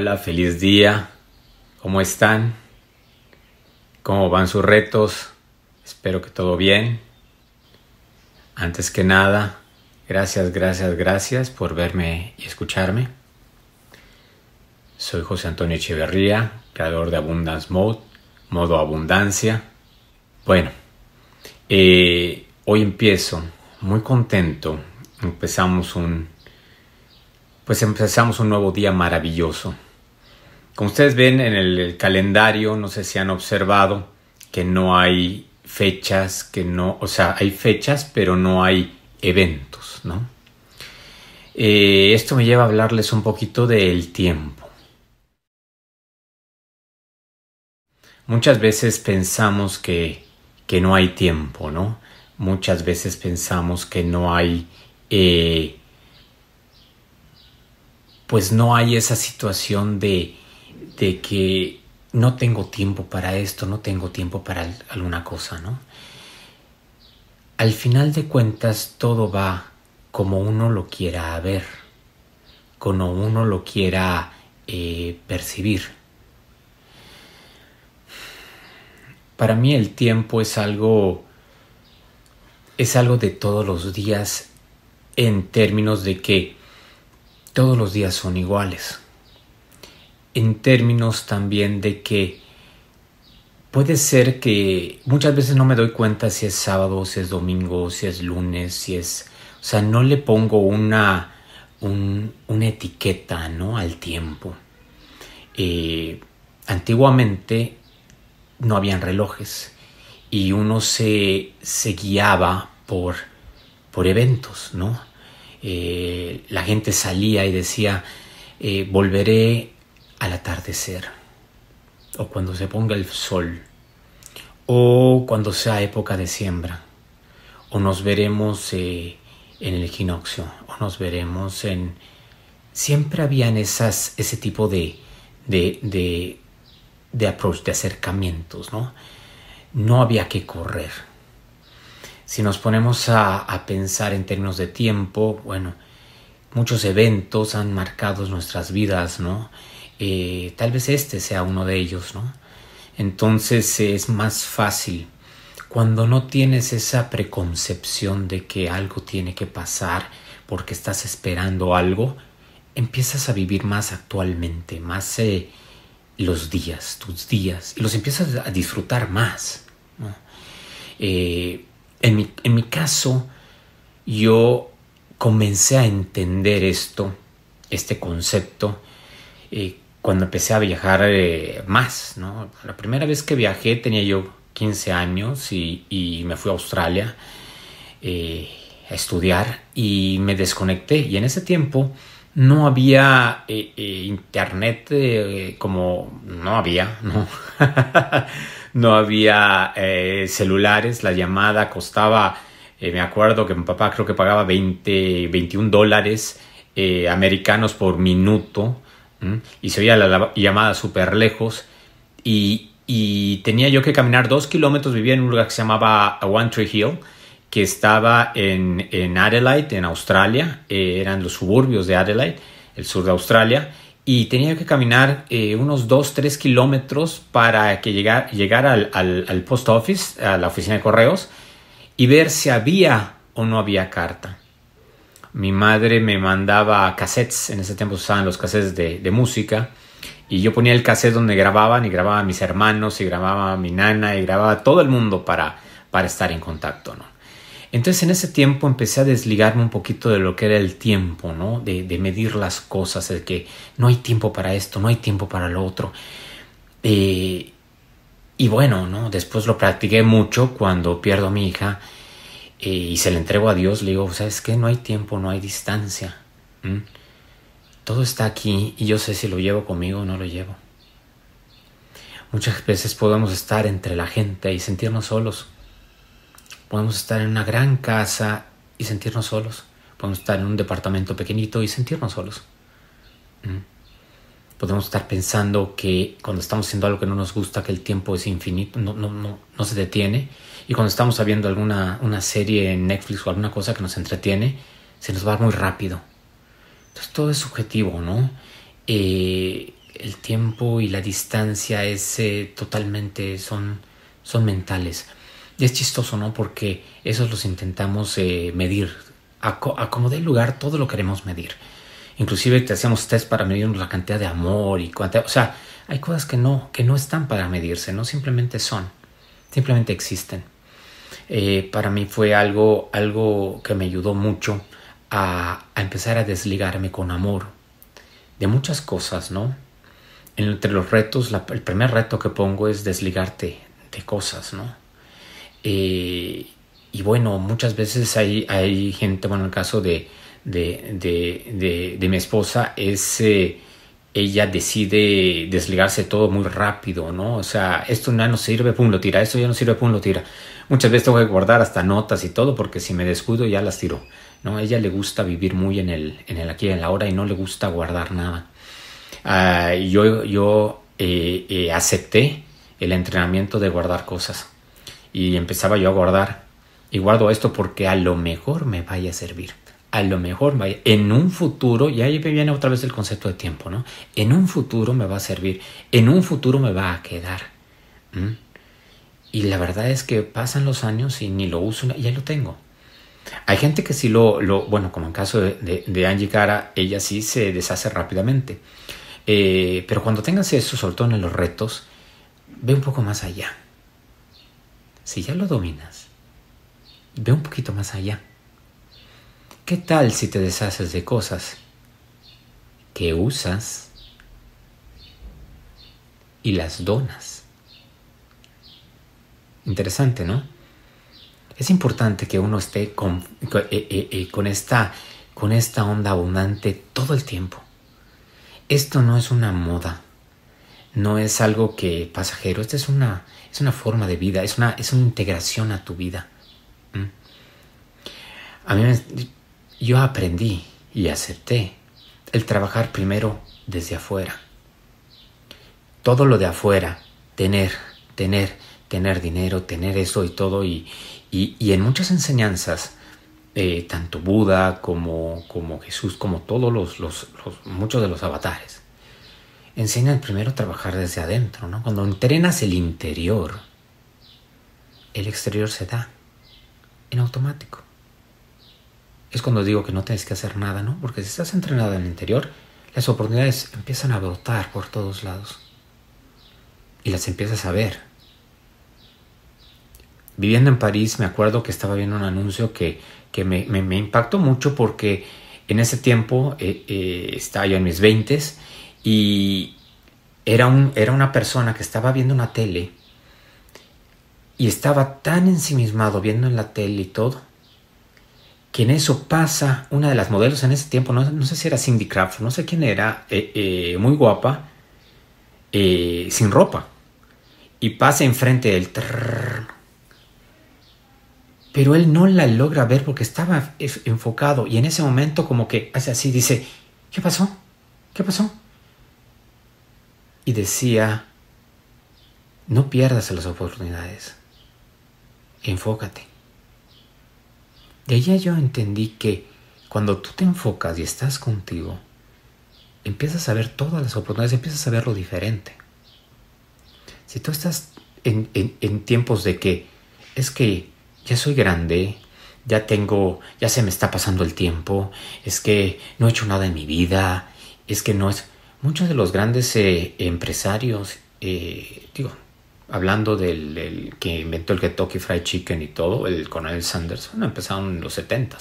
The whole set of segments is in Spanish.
Hola, feliz día. ¿Cómo están? ¿Cómo van sus retos? Espero que todo bien. Antes que nada, gracias, gracias, gracias por verme y escucharme. Soy José Antonio Echeverría, creador de Abundance Mode, modo abundancia. Bueno, eh, hoy empiezo muy contento. Empezamos un pues empezamos un nuevo día maravilloso. Como ustedes ven en el, calendario, no sé si han observado que no hay fechas, que no, o sea, hay fechas, pero no hay eventos, ¿no? Eh, esto me lleva a hablarles un poquito del tiempo. Muchas veces pensamos que, que no hay tiempo, ¿no? Muchas veces pensamos que no hay eh, pues no hay esa situación de, de que no tengo tiempo para esto, no tengo tiempo para alguna cosa, ¿no? Al final de cuentas todo va como uno lo quiera ver, como uno lo quiera eh, percibir. Para mí el tiempo es algo es algo de todos los días en términos de que todos los días son iguales. En términos también de que puede ser que muchas veces no me doy cuenta si es sábado, si es domingo, si es lunes, si es... O sea, no le pongo una, una etiqueta ¿no? al tiempo. Eh, antiguamente no habían relojes y uno se, se guiaba por, por eventos, ¿no? Eh, la gente salía y decía, eh, volveré al atardecer, o cuando se ponga el sol, o cuando sea época de siembra, o nos veremos eh, en el equinoccio, o nos veremos en... Siempre habían esas, ese tipo de, de, de, de approach, de acercamientos, ¿no? No había que correr si nos ponemos a, pensar en términos de tiempo, bueno, muchos eventos han marcado nuestras vidas, ¿no? Eh, tal vez este sea uno de ellos, ¿no? Entonces es más fácil cuando no tienes esa preconcepción de que algo tiene que pasar porque estás esperando algo, empiezas a vivir más actualmente, más eh, los días, tus días, y los empiezas a disfrutar más. ¿no? Eh, en mi, caso, yo comencé a entender esto, este concepto, cuando empecé a viajar eh, más. ¿no? La primera vez que viajé tenía yo 15 años y, me fui a Australia eh, a estudiar y me desconecté. Y en ese tiempo no había internet como no había, ¿no? había eh, celulares, la llamada costaba, eh, me acuerdo que mi papá creo que pagaba 20, 21 dólares eh, americanos por minuto y se oía la, llamada súper lejos. Y, tenía yo que caminar dos kilómetros, vivía en un lugar que se llamaba One Tree Hill que estaba en, en Adelaide, en Australia, eran los suburbios de Adelaide, el sur de Australia, y tenía que caminar eh, unos 2-3 kilómetros para que llegar, llegar al, al, post office, a la oficina de correos, y ver si había o no había carta. Mi madre me mandaba cassettes, en ese tiempo usaban los cassettes de, música, y yo ponía el cassette donde grababan y grababa a mis hermanos y grababa a mi nana y grababa todo el mundo para, para estar en contacto. ¿no? Entonces en ese tiempo empecé a desligarme un poquito de lo que era el tiempo, ¿no? De, medir las cosas, de que no hay tiempo para esto, no hay tiempo para lo otro. Eh, y bueno, ¿no? Después lo practiqué mucho cuando pierdo a mi hija y se la entrego a Dios. Le digo, ¿sabes qué? No hay tiempo, no hay distancia. Todo está aquí y yo sé si lo llevo conmigo o no lo llevo. Muchas veces podemos estar entre la gente y sentirnos solos Podemos estar en una gran casa y sentirnos solos. Podemos estar en un departamento pequeñito y sentirnos solos. Podemos estar pensando que cuando estamos haciendo algo que no nos gusta, que el tiempo es infinito, no, no, no, no se detiene. Y cuando estamos viendo alguna una serie en Netflix o alguna cosa que nos entretiene, se nos va muy rápido. Entonces todo es subjetivo, ¿no? Eh, el tiempo y la distancia es totalmente, son, son mentales. Y es chistoso, ¿no? Porque esos los intentamos eh, medir. A, como dé lugar, todo lo queremos medir. Inclusive te hacemos test para medir la cantidad de amor y cuánta, o sea, hay cosas que no, que no están para medirse, no simplemente son, simplemente existen. Eh, para mí fue algo, algo que me ayudó mucho a, empezar a desligarme con amor de muchas cosas, ¿no? Entre los retos, el primer reto que pongo es desligarte de cosas, ¿no? Eh, y bueno, muchas veces hay, hay gente, bueno, en el caso de, de, de, de, mi esposa, es, eh, ella decide desligarse todo muy rápido, ¿no? O sea, esto ya no sirve, pum, lo tira, esto ya no sirve, pum, lo tira. Muchas veces tengo que guardar hasta notas y todo, porque si me descuido ya las tiro, ¿no? A ella le gusta vivir muy en el, en el aquí y en la hora y no le gusta guardar nada. Ah, yo yo eh, eh, acepté el entrenamiento de guardar cosas y empezaba yo a guardar y guardo esto porque a lo mejor me vaya a servir a lo mejor vaya, en un futuro, y ahí viene otra vez el concepto de tiempo, ¿no? En un futuro me va a servir, en un futuro me va a quedar. Y la verdad es que pasan los años y ni lo uso, ya lo tengo. Hay gente que sí lo, lo bueno, como en caso de, de, Angie Cara, ella sí se deshace rápidamente. Eh, pero cuando tengas eso, sobre todo en los retos, ve un poco más allá. Si ya lo dominas, ve un poquito más allá. ¿Qué tal si te deshaces de cosas que usas y las donas? Interesante, ¿no? Es importante que uno esté con, eh, eh, eh, con, esta, con esta onda abundante todo el tiempo. Esto no es una moda, no es algo que pasajero, esto es una, es una forma de vida, es una, es una integración a tu vida. A mí yo aprendí y acepté el trabajar primero desde afuera. Todo lo de afuera, tener, tener, tener dinero, tener eso y todo, y, y, en muchas enseñanzas, eh, tanto Buda como, como Jesús, como todos los, muchos de los avatares, enseñan primero a trabajar desde adentro, ¿no? Cuando entrenas el interior, el exterior se da en automático es cuando digo que no tienes que hacer nada, ¿no? Porque si estás entrenado en el interior, las oportunidades empiezan a brotar por todos lados. Y las empiezas a ver. Viviendo en París, me acuerdo que estaba viendo un anuncio que, que me, impactó mucho porque en ese tiempo eh, eh, estaba yo en mis 20 y era, un, era una persona que estaba viendo una tele y estaba tan ensimismado viendo en la tele y todo que en eso pasa una de las modelos en ese tiempo, no, sé si era Cindy Crawford, no sé quién era, eh, eh, muy guapa, eh, sin ropa, y pasa enfrente del... pero él no la logra ver porque estaba enfocado y en ese momento como que hace así, dice, ¿qué pasó? ¿Qué pasó? Y decía, no pierdas las oportunidades, enfócate. De ella yo entendí que cuando tú te enfocas y estás contigo, empiezas a ver todas las oportunidades, empiezas a ver lo diferente. Si tú estás en, en, tiempos de que es que ya soy grande, ya tengo, ya se me está pasando el tiempo, es que no he hecho nada en mi vida, es que no es... Muchos de los grandes eh, empresarios, eh, hablando del, que inventó el Kentucky Fried Chicken y todo, el Colonel Sanders, empezaron en los 70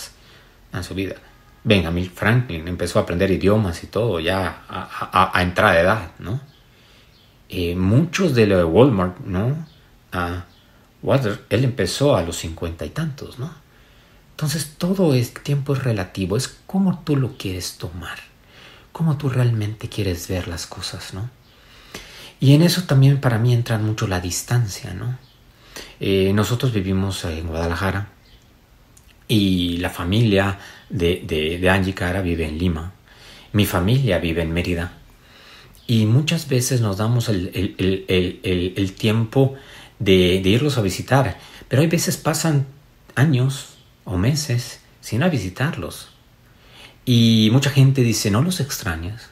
en su vida. Benjamin Franklin empezó a aprender idiomas y todo ya a, a, entrada de edad, ¿no? Eh, muchos de lo de Walmart, ¿no? A Walter, él empezó a los cincuenta y tantos, ¿no? Entonces todo es tiempo es relativo, es como tú lo quieres tomar, cómo tú realmente quieres ver las cosas, ¿no? Y en eso también para mí entra mucho la distancia, ¿no? Eh, nosotros vivimos en Guadalajara y la familia de, de, Angie Cara vive en Lima. Mi familia vive en Mérida. Y muchas veces nos damos el, tiempo de, de, irlos a visitar. Pero hay veces pasan años o meses sin a visitarlos. Y mucha gente dice, ¿no los extrañas?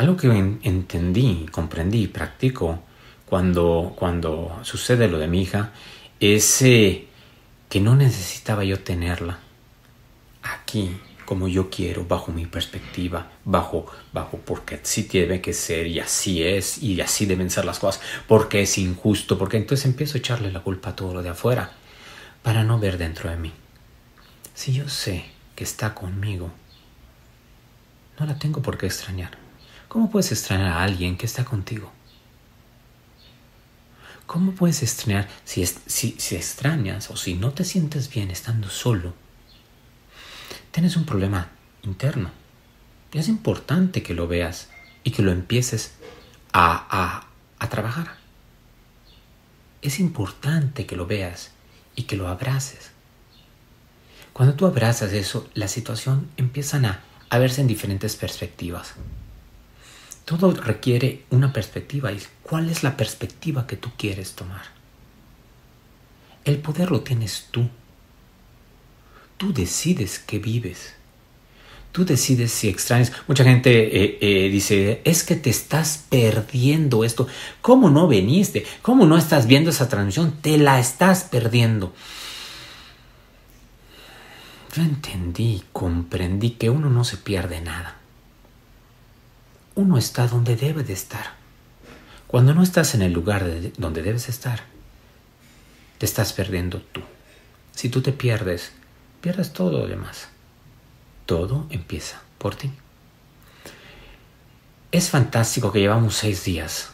Algo que entendí, comprendí y practico cuando, cuando sucede lo de mi hija es eh, que no necesitaba yo tenerla aquí como yo quiero, bajo mi perspectiva, bajo, bajo porque así tiene que ser y así es y así deben ser las cosas, porque es injusto, porque entonces empiezo a echarle la culpa a todo lo de afuera para no ver dentro de mí. Si yo sé que está conmigo, no la tengo por qué extrañar. ¿Cómo puedes extrañar a alguien que está contigo? ¿Cómo puedes extrañar si, si, si extrañas o si no te sientes bien estando solo? tienes un problema interno. Es importante que lo veas y que lo empieces a, a, a trabajar. Es importante que lo veas y que lo abraces. Cuando tú abrazas eso, la situación empieza a, a verse en diferentes perspectivas. Todo requiere una perspectiva y cuál es la perspectiva que tú quieres tomar. El poder lo tienes tú. Tú decides que vives. Tú decides si extrañas. Mucha gente eh, eh, dice, es que te estás perdiendo esto. ¿Cómo no veniste? ¿Cómo no estás viendo esa transmisión? Te la estás perdiendo. Yo entendí, comprendí que uno no se pierde nada. Uno está donde debe de estar. Cuando no estás en el lugar donde debes estar, te estás perdiendo tú. Si tú te pierdes, pierdes todo lo demás. Todo empieza por ti. Es fantástico que llevamos seis días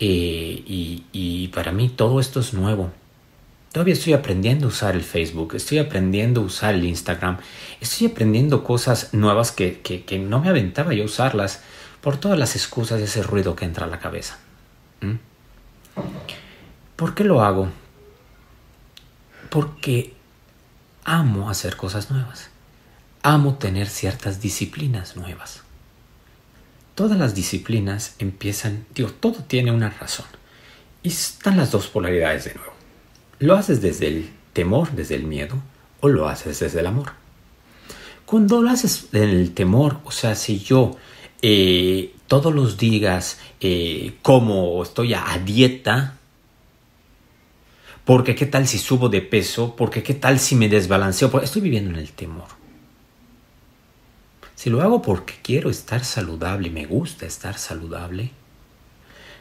eh, y, para mí todo esto es nuevo. Todavía estoy aprendiendo a usar el Facebook, estoy aprendiendo a usar el Instagram, estoy aprendiendo cosas nuevas que, que, no me aventaba yo a usarlas por todas las excusas de ese ruido que entra a la cabeza. ¿Mm? ¿Por qué lo hago? Porque amo hacer cosas nuevas. Amo tener ciertas disciplinas nuevas. Todas las disciplinas empiezan, digo, todo tiene una razón. Y están las dos polaridades de nuevo. Lo haces desde el temor, desde el miedo, o lo haces desde el amor. Cuando lo haces en el temor, o sea, si yo eh, todos los días eh, como estoy a dieta, porque qué tal si subo de peso, porque qué tal si me desbalanceo, porque estoy viviendo en el temor. Si lo hago porque quiero estar saludable me gusta estar saludable,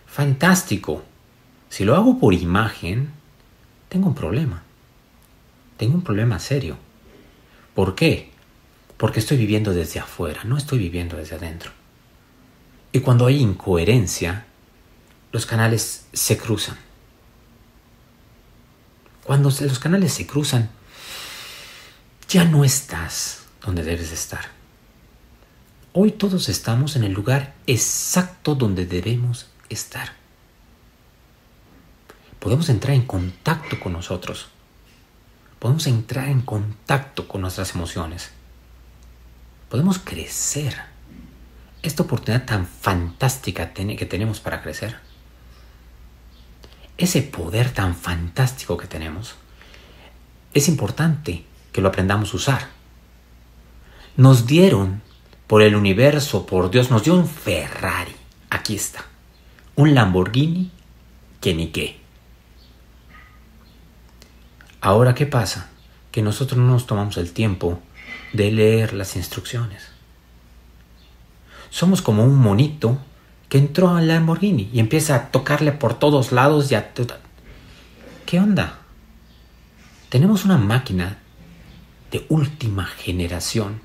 fantástico. Si lo hago por imagen, tengo un problema. Tengo un problema serio. ¿Por qué? Porque estoy viviendo desde afuera, no estoy viviendo desde adentro. Y cuando hay incoherencia, los canales se cruzan. Cuando los canales se cruzan, ya no estás donde debes estar. Hoy todos estamos en el lugar exacto donde debemos estar. Podemos entrar en contacto con nosotros. Podemos entrar en contacto con nuestras emociones. Podemos crecer. Esta oportunidad tan fantástica que tenemos para crecer ese poder tan fantástico que tenemos, es importante que lo aprendamos a usar. Nos dieron por el universo, por Dios, nos dio un Ferrari. Aquí está. Un Lamborghini que ni qué. Ahora, ¿qué pasa? Que nosotros no nos tomamos el tiempo de leer las instrucciones. Somos como un monito que entró al Lamborghini y empieza a tocarle por todos lados y a... ¿Qué onda? Tenemos una máquina de última generación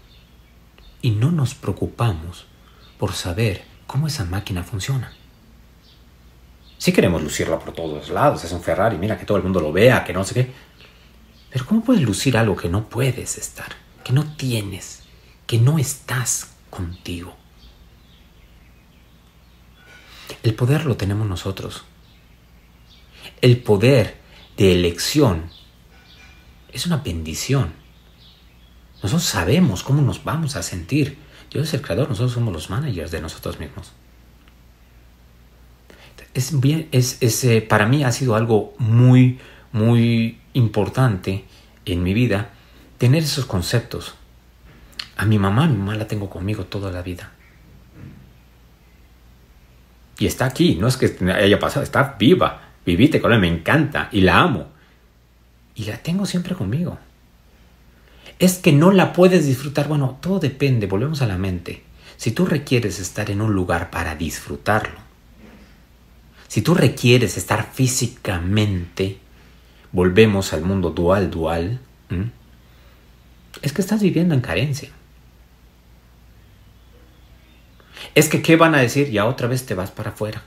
y no nos preocupamos por saber cómo esa máquina funciona. Si queremos lucirla por todos lados, es un Ferrari, mira que todo el mundo lo vea, que no sé qué. Pero ¿cómo puedes lucir algo que no puedes estar, que no tienes, que no estás contigo? El poder lo tenemos nosotros. El poder de elección es una bendición. Nosotros sabemos cómo nos vamos a sentir. Dios es el creador, nosotros somos los managers de nosotros mismos. Es bien, es, eh, para mí ha sido algo muy, muy importante en mi vida tener esos conceptos. A mi mamá, mi mamá la tengo conmigo toda la vida. Y está aquí, no es que haya pasado, está viva. Vivite con ella, me encanta y la amo. Y la tengo siempre conmigo. Es que no la puedes disfrutar. Bueno, todo depende, volvemos a la mente. Si tú requieres estar en un lugar para disfrutarlo, si tú requieres estar físicamente, volvemos al mundo dual, dual, es que estás viviendo en carencia. Es que, ¿qué van a decir? Ya otra vez te vas para afuera.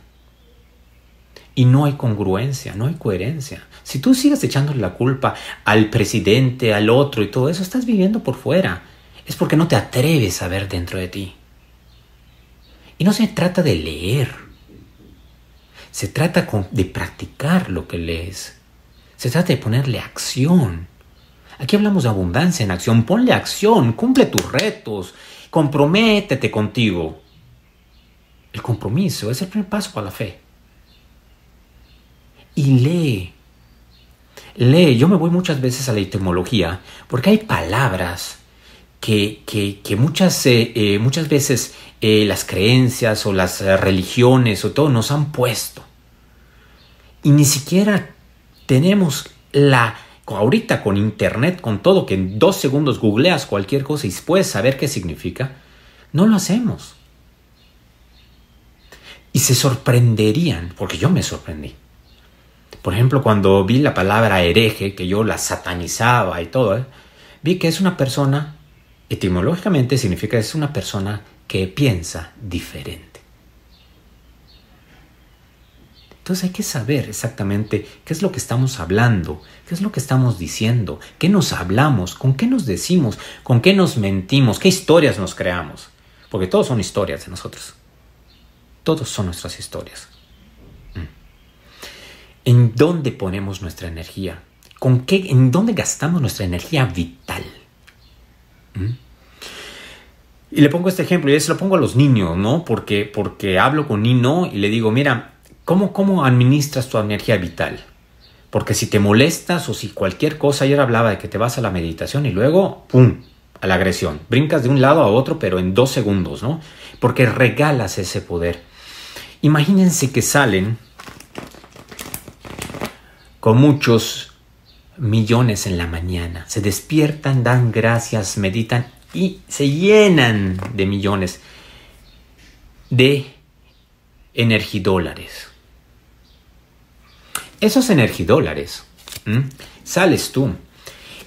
Y no hay congruencia, no hay coherencia. Si tú sigues echándole la culpa al presidente, al otro y todo eso, estás viviendo por fuera. Es porque no te atreves a ver dentro de ti. Y no se trata de leer. Se trata de practicar lo que lees. Se trata de ponerle acción. Aquí hablamos de abundancia en acción. Ponle acción, cumple tus retos, comprométete contigo. El compromiso es el primer paso para la fe. Y lee. Lee. Yo me voy muchas veces a la etimología porque hay palabras que, que, muchas, eh, eh, muchas veces eh, las creencias o las religiones o todo nos han puesto. Y ni siquiera tenemos la ahorita con internet, con todo, que en dos segundos googleas cualquier cosa y puedes saber qué significa, no lo hacemos. Y se sorprenderían, porque yo me sorprendí. Por ejemplo, cuando vi la palabra hereje, que yo la satanizaba y todo, ¿eh? vi que es una persona, etimológicamente significa es una persona que piensa diferente. Entonces hay que saber exactamente qué es lo que estamos hablando, qué es lo que estamos diciendo, qué nos hablamos, con qué nos decimos, con qué nos mentimos, qué historias nos creamos. Porque todos son historias de nosotros. Todos son nuestras historias. Mm. ¿En dónde ponemos nuestra energía? ¿Con qué, ¿En dónde gastamos nuestra energía vital? ¿Mm? Y le pongo este ejemplo, y se lo pongo a los niños, ¿no? Porque, porque hablo con Nino y le digo, mira, ¿Cómo, administras tu energía vital? Porque si te molestas o si cualquier cosa, ayer hablaba de que te vas a la meditación y luego, ¡pum!, a la agresión. Brincas de un lado a otro, pero en dos segundos, ¿no? Porque regalas ese poder. Imagínense que salen con muchos millones en la mañana. Se despiertan, dan gracias, meditan y se llenan de millones de energidólares. Esos energidólares, sales tú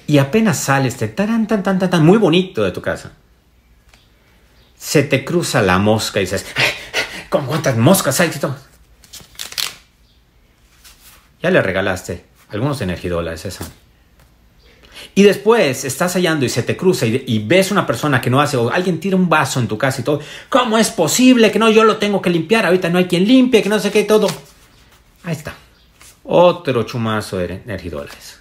y apenas sales, te tan, tan, tan, tan, muy bonito de tu casa. Se te cruza la mosca y dices, ¿con cuántas moscas hay? Ya le regalaste algunos energidólares eso. Y después estás hallando y se te cruza y, y, ves una persona que no hace, o alguien tira un vaso en tu casa y todo. ¿Cómo es posible que no yo lo tengo que limpiar? Ahorita no hay quien limpie, que no sé qué, todo. Ahí está otro chumazo de energidólares.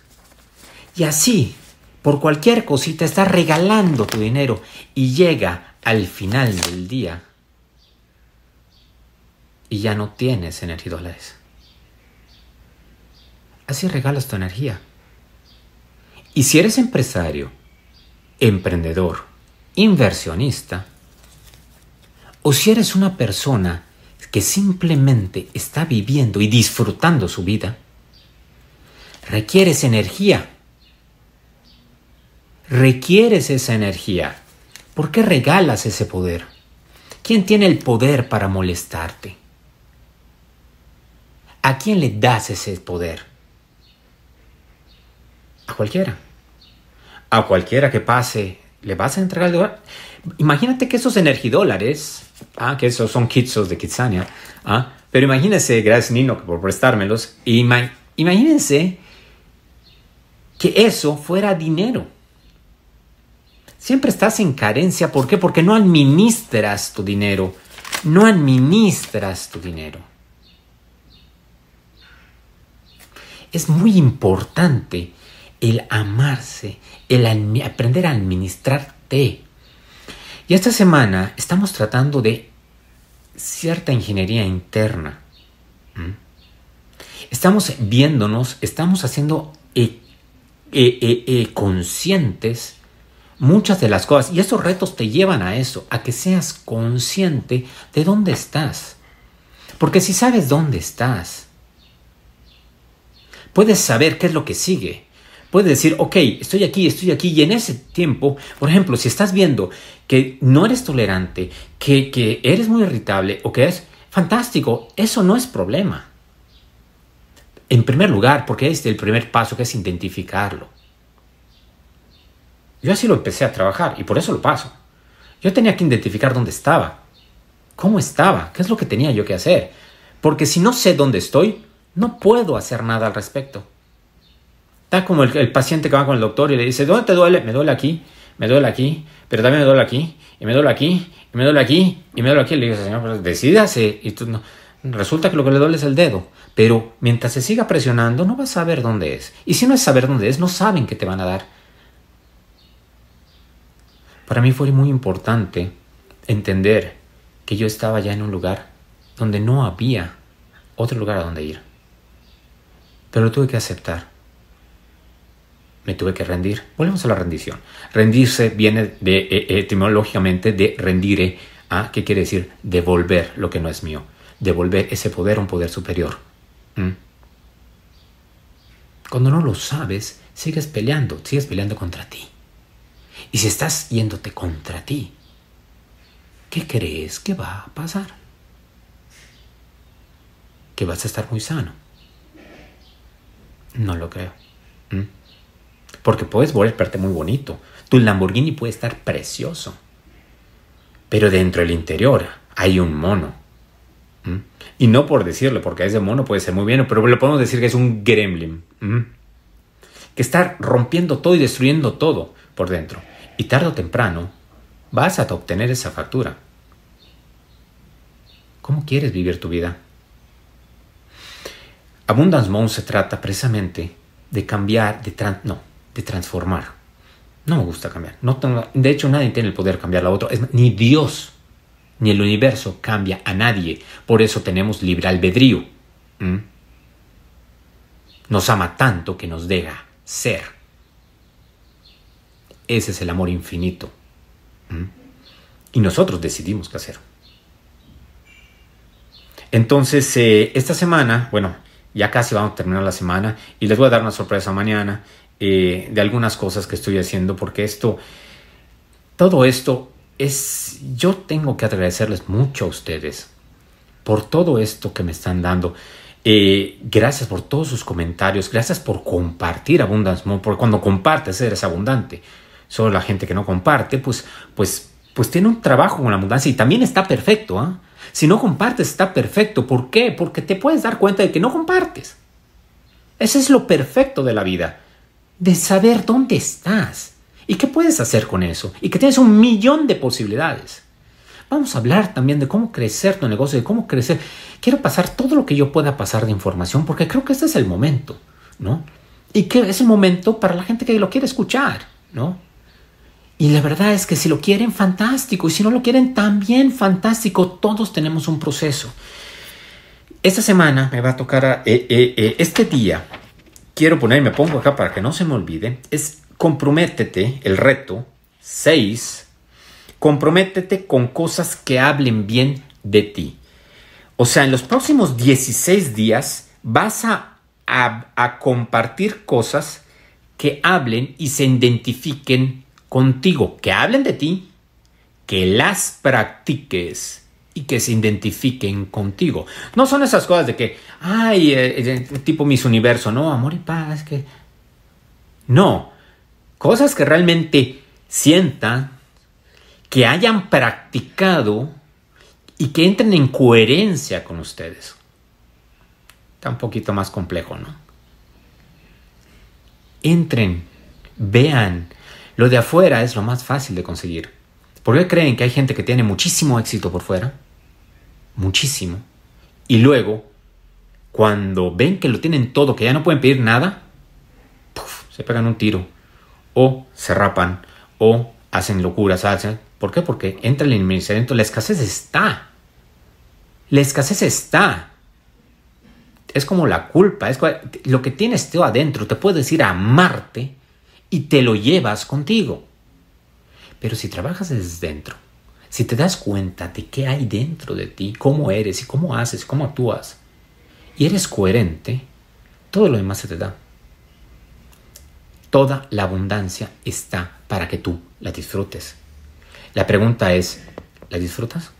Y así, por cualquier cosita, estás regalando tu dinero y llega al final del día y ya no tienes energidólares. Así regalas tu energía. Y si eres empresario, emprendedor, inversionista, o si eres una persona que simplemente está viviendo y disfrutando su vida, requieres energía. Requieres esa energía. ¿Por qué regalas ese poder? ¿Quién tiene el poder para molestarte? ¿A quién le das ese poder? A cualquiera. A cualquiera que pase, le vas a entregar el lugar. Imagínate que esos energidólares, ah, que esos son kitsos de Kitsania, ah, pero imagínense, gracias Nino por prestármelos, imagínense que eso fuera dinero. Siempre estás en carencia, ¿por qué? Porque no administras tu dinero, no administras tu dinero. Es muy importante el amarse, el aprender a administrarte. Y esta semana estamos tratando de cierta ingeniería interna. Estamos viéndonos, estamos haciendo eh, eh, eh, conscientes muchas de las cosas. Y esos retos te llevan a eso, a que seas consciente de dónde estás. Porque si sabes dónde estás, puedes saber qué es lo que sigue. Puedes decir, ok, estoy aquí, estoy aquí, y en ese tiempo, por ejemplo, si estás viendo que no eres tolerante, que, que eres muy irritable o que es fantástico, eso no es problema. En primer lugar, porque es el primer paso que es identificarlo. Yo así lo empecé a trabajar y por eso lo paso. Yo tenía que identificar dónde estaba, cómo estaba, qué es lo que tenía yo que hacer. Porque si no sé dónde estoy, no puedo hacer nada al respecto. Está como el, paciente que va con el doctor y le dice, ¿dónde te duele? Me duele aquí, me duele aquí, pero también me duele aquí, y me duele aquí, y me duele aquí, y me duele aquí. Le digo, señor, pues decídase. Y. Resulta que lo que le duele es el dedo. Pero mientras se siga presionando, no vas a saber dónde es. Y si no es saber dónde es, no saben qué te van a dar. Para mí fue muy importante entender que yo estaba ya en un lugar donde no había otro lugar a donde ir. Pero lo tuve que aceptar me tuve que rendir. Volvemos a la rendición. Rendirse viene de, eh, etimológicamente de rendire a, ¿qué quiere decir? Devolver lo que no es mío. Devolver ese poder a un poder superior. ¿Mm? Cuando no lo sabes, sigues peleando, sigues peleando contra ti. Y si estás yéndote contra ti, ¿qué crees que va a pasar? Que vas a estar muy sano. No lo creo. ¿Mm? Porque puedes volverte muy bonito. Tu Lamborghini puede estar precioso. Pero dentro del interior hay un mono. ¿Mm? Y no por decirlo, porque ese mono puede ser muy bien, pero le podemos decir que es un gremlin. ¿Mm? Que está rompiendo todo y destruyendo todo por dentro. Y tarde o temprano vas a obtener esa factura. ¿Cómo quieres vivir tu vida? Abundance Mode se trata precisamente de cambiar, de no, de transformar. No me gusta cambiar. No de hecho, nadie tiene el poder de cambiar a otro. Es, ni Dios ni el universo cambia a nadie. Por eso tenemos libre albedrío. Nos ama tanto que nos deja ser. Ese es el amor infinito. Y nosotros decidimos qué hacer. Entonces, eh, esta semana, bueno, ya casi vamos a terminar la semana y les voy a dar una sorpresa mañana eh, de algunas cosas que estoy haciendo, porque esto, todo esto es, yo tengo que agradecerles mucho a ustedes por todo esto que me están dando. Eh, gracias por todos sus comentarios, gracias por compartir Abundance porque cuando compartes eres abundante. Solo la gente que no comparte, pues, pues, pues tiene un trabajo con la abundancia y también está perfecto. ¿ah? Si no compartes, está perfecto. ¿Por qué? Porque te puedes dar cuenta de que no compartes. Ese es lo perfecto de la vida de saber dónde estás y qué puedes hacer con eso y que tienes un millón de posibilidades. Vamos a hablar también de cómo crecer tu negocio, de cómo crecer. Quiero pasar todo lo que yo pueda pasar de información porque creo que este es el momento, ¿no? Y que es el momento para la gente que lo quiere escuchar, ¿no? Y la verdad es que si lo quieren, fantástico. Y si no lo quieren, también fantástico. Todos tenemos un proceso. Esta semana me va a tocar eh, eh, eh, este día quiero poner, me pongo acá para que no se me olvide, es comprométete, el reto 6, comprométete con cosas que hablen bien de ti. O sea, en los próximos 16 días vas a, a compartir cosas que hablen y se identifiquen contigo, que hablen de ti, que las practiques y que se identifiquen contigo. No son esas cosas de que, ay, eh, eh, tipo mis universo, no, amor y paz, que... No, cosas que realmente sientan, que hayan practicado y que entren en coherencia con ustedes. Está un poquito más complejo, ¿no? Entren, vean. Lo de afuera es lo más fácil de conseguir. ¿Por qué creen que hay gente que tiene muchísimo éxito por fuera? muchísimo. Y luego, cuando ven que lo tienen todo, que ya no pueden pedir nada, se pegan un tiro. O se rapan, o hacen locuras, hacen... ¿Por qué? Porque entra el inmerecimiento. La escasez está. La escasez está. Es como la culpa. Es lo que tienes tú adentro. Te puedes ir a amarte y te lo llevas contigo. Pero si trabajas desde dentro, si te das cuenta de qué hay dentro de ti, cómo eres y cómo haces, cómo actúas, y eres coherente, todo lo demás se te da. Toda la abundancia está para que tú la disfrutes. La pregunta es, ¿la disfrutas?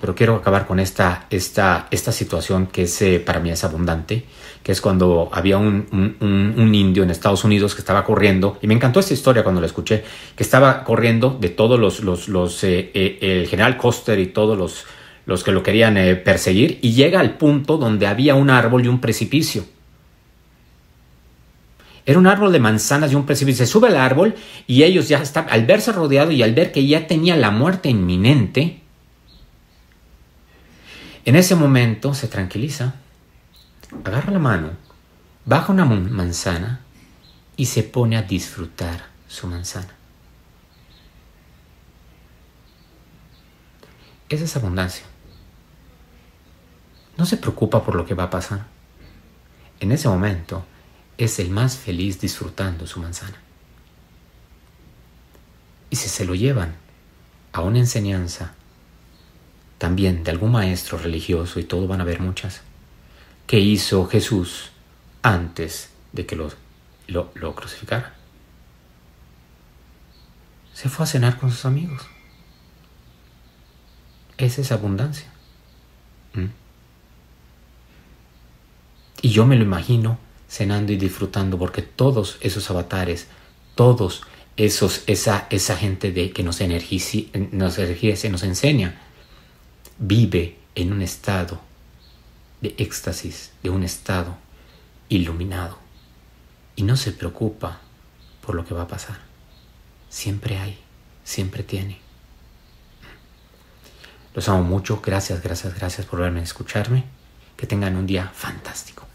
Pero quiero acabar con esta, esta, esta situación que es, eh, para mí es abundante, que es cuando había un, un, indio en Estados Unidos que estaba corriendo, y me encantó esta historia cuando la escuché, que estaba corriendo de todos los, los, eh, eh, el general Coster y todos los, los que lo querían perseguir, y llega al punto donde había un árbol y un precipicio. Era un árbol de manzanas y un precipicio. Se sube al árbol y ellos ya están, al verse rodeado y al ver que ya tenía la muerte inminente, en ese momento se tranquiliza, agarra la mano, baja una manzana y se pone a disfrutar su manzana. Esa es abundancia. No se preocupa por lo que va a pasar. En ese momento es el más feliz disfrutando su manzana. Y si se lo llevan a una enseñanza también de algún maestro religioso, y todo van a ver muchas, que hizo Jesús antes de que lo, lo, crucificara. Se fue a cenar con sus amigos. Esa es abundancia. ¿Mm? Y yo me lo imagino cenando y disfrutando porque todos esos avatares, todos esos, esa, esa gente de, que nos, energice, nos nos enseña vive en un estado de éxtasis, de un estado iluminado y no se preocupa por lo que va a pasar. Siempre hay, siempre tiene. Los amo mucho, gracias, gracias, gracias por verme escucharme. Que tengan un día fantástico.